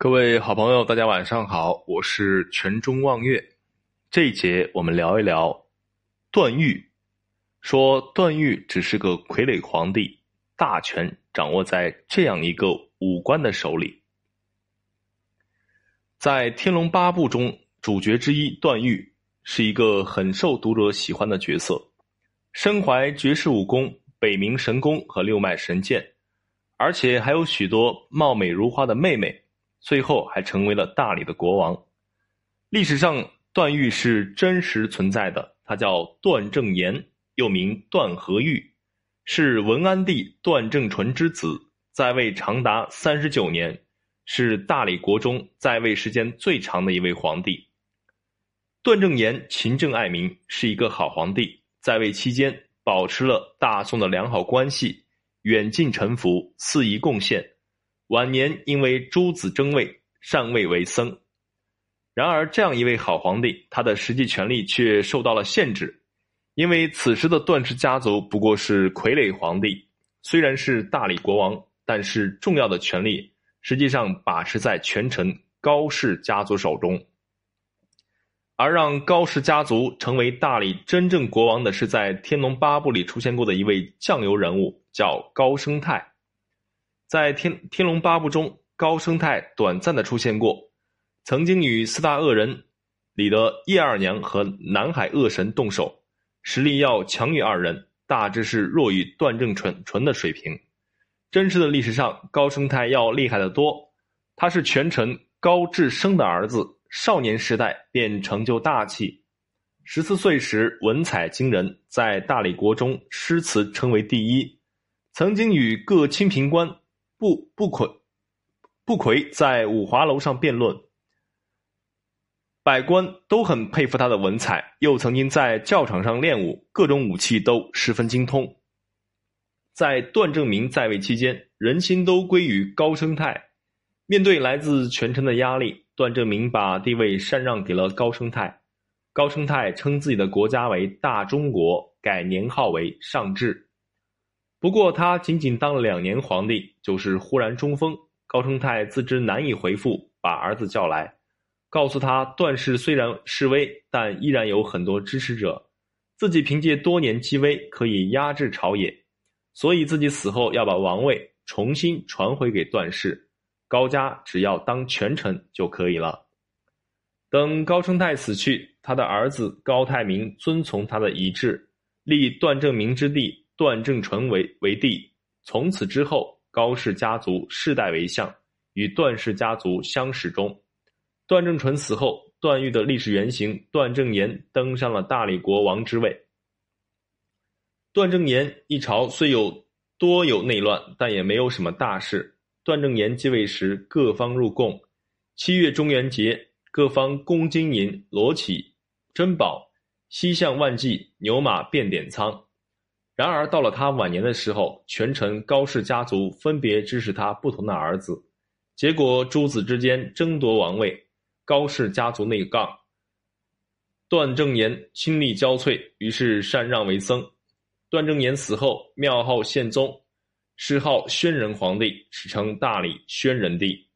各位好朋友，大家晚上好，我是全中望月。这一节我们聊一聊段誉，说段誉只是个傀儡皇帝，大权掌握在这样一个武官的手里。在《天龙八部》中，主角之一段誉是一个很受读者喜欢的角色，身怀绝世武功、北冥神功和六脉神剑，而且还有许多貌美如花的妹妹。最后还成为了大理的国王。历史上，段誉是真实存在的，他叫段正言，又名段和玉，是文安帝段正淳之子，在位长达三十九年，是大理国中在位时间最长的一位皇帝。段正言勤政爱民，是一个好皇帝，在位期间保持了大宋的良好关系，远近臣服，肆意贡献。晚年因为诸子争位，禅位为僧。然而，这样一位好皇帝，他的实际权力却受到了限制，因为此时的段氏家族不过是傀儡皇帝，虽然是大理国王，但是重要的权力实际上把持在权臣高氏家族手中。而让高氏家族成为大理真正国王的是在《天龙八部》里出现过的一位酱油人物，叫高生泰。在《天天龙八部》中，高升泰短暂的出现过，曾经与四大恶人里的叶二娘和南海恶神动手，实力要强于二人，大致是弱于段正淳淳的水平。真实的历史上，高升泰要厉害的多。他是权臣高志生的儿子，少年时代便成就大器，十四岁时文采惊人，在大理国中诗词称为第一，曾经与各清平官。不不魁，不魁在五华楼上辩论，百官都很佩服他的文采，又曾经在教场上练武，各种武器都十分精通。在段正明在位期间，人心都归于高生泰。面对来自权臣的压力，段正明把地位禅让给了高生泰。高生泰称自己的国家为大中国，改年号为上治。不过，他仅仅当了两年皇帝，就是忽然中风。高生泰自知难以回复，把儿子叫来，告诉他段氏虽然示威，但依然有很多支持者，自己凭借多年积威可以压制朝野，所以自己死后要把王位重新传回给段氏，高家只要当权臣就可以了。等高生泰死去，他的儿子高泰明遵从他的遗志，立段正明之弟。段正淳为为帝，从此之后，高氏家族世代为相，与段氏家族相始终。段正淳死后，段誉的历史原型段正言登上了大理国王之位。段正言一朝虽有多有内乱，但也没有什么大事。段正言继位时，各方入贡，七月中元节，各方供金银、罗绮、珍宝，西向万计，牛马遍典仓。然而到了他晚年的时候，权臣高氏家族分别支持他不同的儿子，结果诸子之间争夺王位，高氏家族内杠。段正言心力交瘁，于是禅让为僧。段正言死后，庙号宪宗，谥号宣仁皇帝，史称大理宣仁帝。